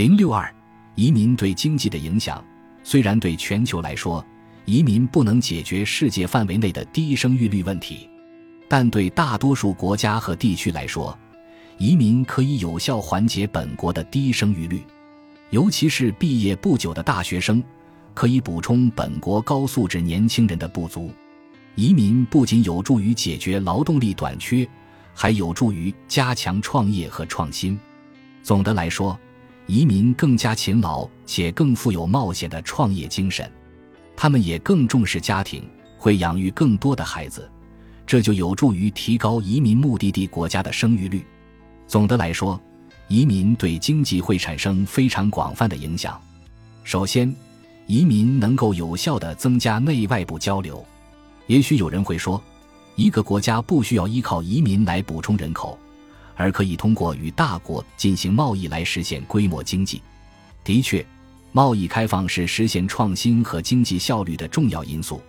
零六二，移民对经济的影响。虽然对全球来说，移民不能解决世界范围内的低生育率问题，但对大多数国家和地区来说，移民可以有效缓解本国的低生育率。尤其是毕业不久的大学生，可以补充本国高素质年轻人的不足。移民不仅有助于解决劳动力短缺，还有助于加强创业和创新。总的来说，移民更加勤劳且更富有冒险的创业精神，他们也更重视家庭，会养育更多的孩子，这就有助于提高移民目的地国家的生育率。总的来说，移民对经济会产生非常广泛的影响。首先，移民能够有效地增加内外部交流。也许有人会说，一个国家不需要依靠移民来补充人口。而可以通过与大国进行贸易来实现规模经济。的确，贸易开放是实现创新和经济效率的重要因素，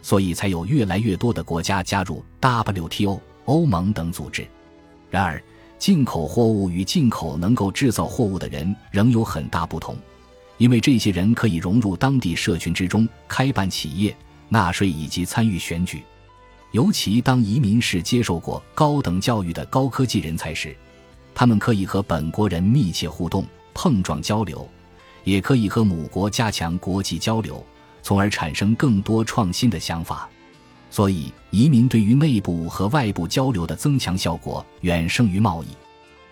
所以才有越来越多的国家加入 WTO、欧盟等组织。然而，进口货物与进口能够制造货物的人仍有很大不同，因为这些人可以融入当地社群之中，开办企业、纳税以及参与选举。尤其当移民是接受过高等教育的高科技人才时，他们可以和本国人密切互动、碰撞交流，也可以和母国加强国际交流，从而产生更多创新的想法。所以，移民对于内部和外部交流的增强效果远胜于贸易。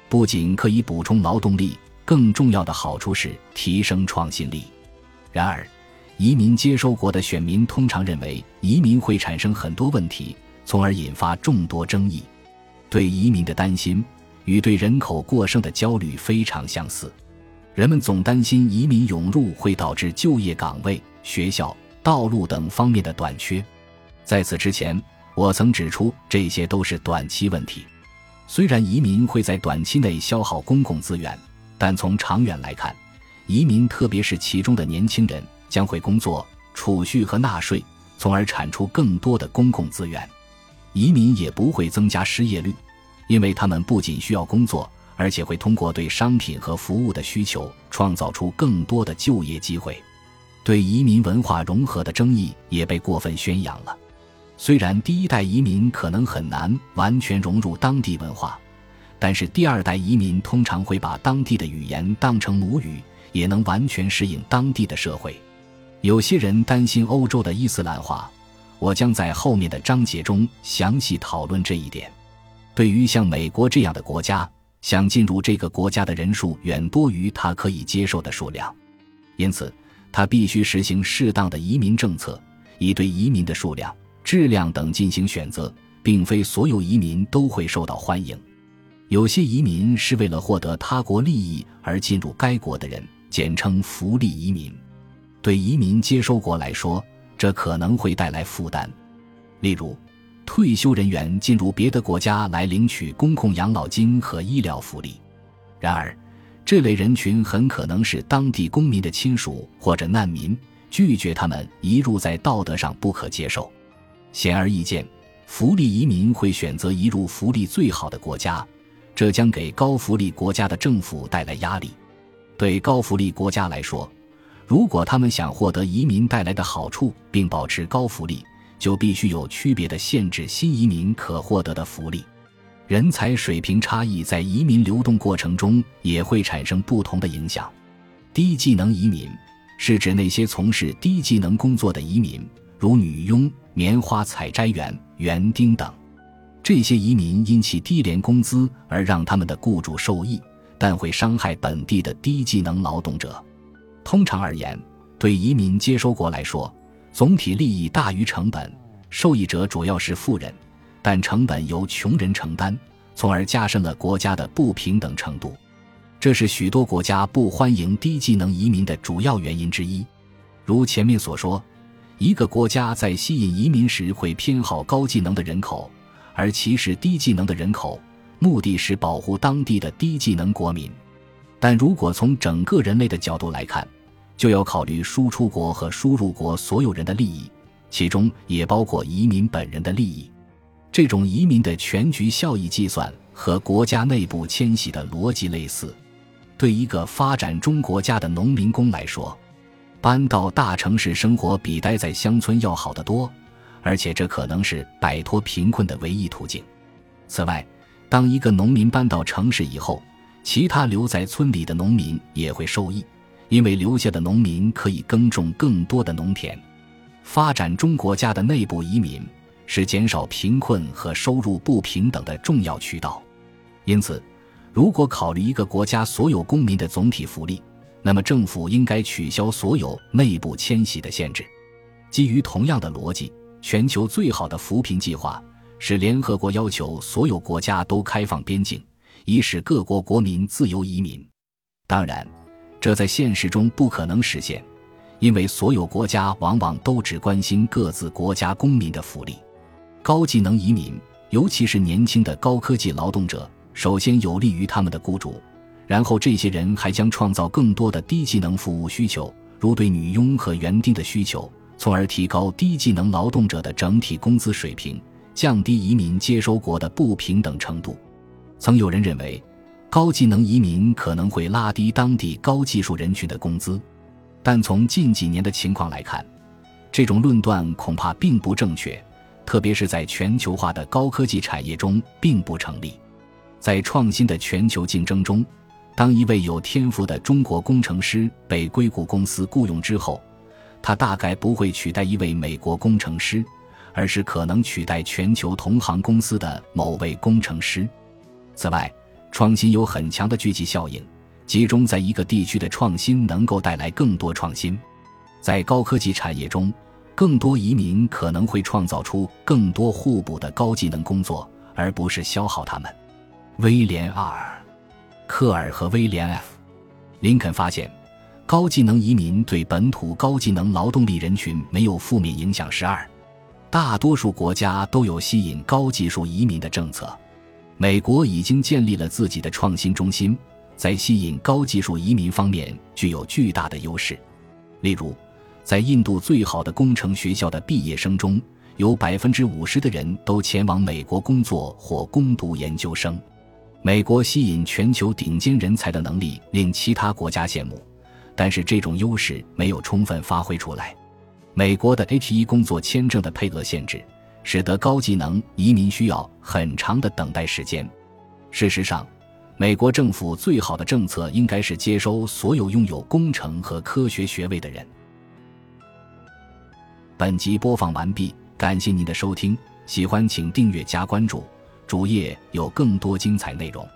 不仅可以补充劳动力，更重要的好处是提升创新力。然而，移民接收国的选民通常认为移民会产生很多问题，从而引发众多争议。对移民的担心与对人口过剩的焦虑非常相似。人们总担心移民涌入会导致就业岗位、学校、道路等方面的短缺。在此之前，我曾指出这些都是短期问题。虽然移民会在短期内消耗公共资源，但从长远来看，移民特别是其中的年轻人。将会工作、储蓄和纳税，从而产出更多的公共资源。移民也不会增加失业率，因为他们不仅需要工作，而且会通过对商品和服务的需求，创造出更多的就业机会。对移民文化融合的争议也被过分宣扬了。虽然第一代移民可能很难完全融入当地文化，但是第二代移民通常会把当地的语言当成母语，也能完全适应当地的社会。有些人担心欧洲的伊斯兰化，我将在后面的章节中详细讨论这一点。对于像美国这样的国家，想进入这个国家的人数远多于他可以接受的数量，因此他必须实行适当的移民政策，以对移民的数量、质量等进行选择。并非所有移民都会受到欢迎，有些移民是为了获得他国利益而进入该国的人，简称福利移民。对移民接收国来说，这可能会带来负担。例如，退休人员进入别的国家来领取公共养老金和医疗福利。然而，这类人群很可能是当地公民的亲属或者难民，拒绝他们移入在道德上不可接受。显而易见，福利移民会选择移入福利最好的国家，这将给高福利国家的政府带来压力。对高福利国家来说，如果他们想获得移民带来的好处并保持高福利，就必须有区别的限制新移民可获得的福利。人才水平差异在移民流动过程中也会产生不同的影响。低技能移民是指那些从事低技能工作的移民，如女佣、棉花采摘员、园丁等。这些移民因其低廉工资而让他们的雇主受益，但会伤害本地的低技能劳动者。通常而言，对移民接收国来说，总体利益大于成本，受益者主要是富人，但成本由穷人承担，从而加深了国家的不平等程度。这是许多国家不欢迎低技能移民的主要原因之一。如前面所说，一个国家在吸引移民时会偏好高技能的人口，而歧视低技能的人口，目的是保护当地的低技能国民。但如果从整个人类的角度来看，就要考虑输出国和输入国所有人的利益，其中也包括移民本人的利益。这种移民的全局效益计算和国家内部迁徙的逻辑类似。对一个发展中国家的农民工来说，搬到大城市生活比待在乡村要好得多，而且这可能是摆脱贫困的唯一途径。此外，当一个农民搬到城市以后，其他留在村里的农民也会受益，因为留下的农民可以耕种更多的农田。发展中国家的内部移民是减少贫困和收入不平等的重要渠道。因此，如果考虑一个国家所有公民的总体福利，那么政府应该取消所有内部迁徙的限制。基于同样的逻辑，全球最好的扶贫计划是联合国要求所有国家都开放边境。以使各国国民自由移民，当然，这在现实中不可能实现，因为所有国家往往都只关心各自国家公民的福利。高技能移民，尤其是年轻的高科技劳动者，首先有利于他们的雇主，然后这些人还将创造更多的低技能服务需求，如对女佣和园丁的需求，从而提高低技能劳动者的整体工资水平，降低移民接收国的不平等程度。曾有人认为，高技能移民可能会拉低当地高技术人群的工资，但从近几年的情况来看，这种论断恐怕并不正确，特别是在全球化的高科技产业中并不成立。在创新的全球竞争中，当一位有天赋的中国工程师被硅谷公司雇佣之后，他大概不会取代一位美国工程师，而是可能取代全球同行公司的某位工程师。此外，创新有很强的聚集效应，集中在一个地区的创新能够带来更多创新。在高科技产业中，更多移民可能会创造出更多互补的高技能工作，而不是消耗他们。威廉 ·R· 科尔和威廉 ·F· 林肯发现，高技能移民对本土高技能劳动力人群没有负面影响。十二，大多数国家都有吸引高技术移民的政策。美国已经建立了自己的创新中心，在吸引高技术移民方面具有巨大的优势。例如，在印度最好的工程学校的毕业生中，有百分之五十的人都前往美国工作或攻读研究生。美国吸引全球顶尖人才的能力令其他国家羡慕，但是这种优势没有充分发挥出来。美国的 H-1 工作签证的配额限制。使得高技能移民需要很长的等待时间。事实上，美国政府最好的政策应该是接收所有拥有工程和科学学位的人。本集播放完毕，感谢您的收听，喜欢请订阅加关注，主页有更多精彩内容。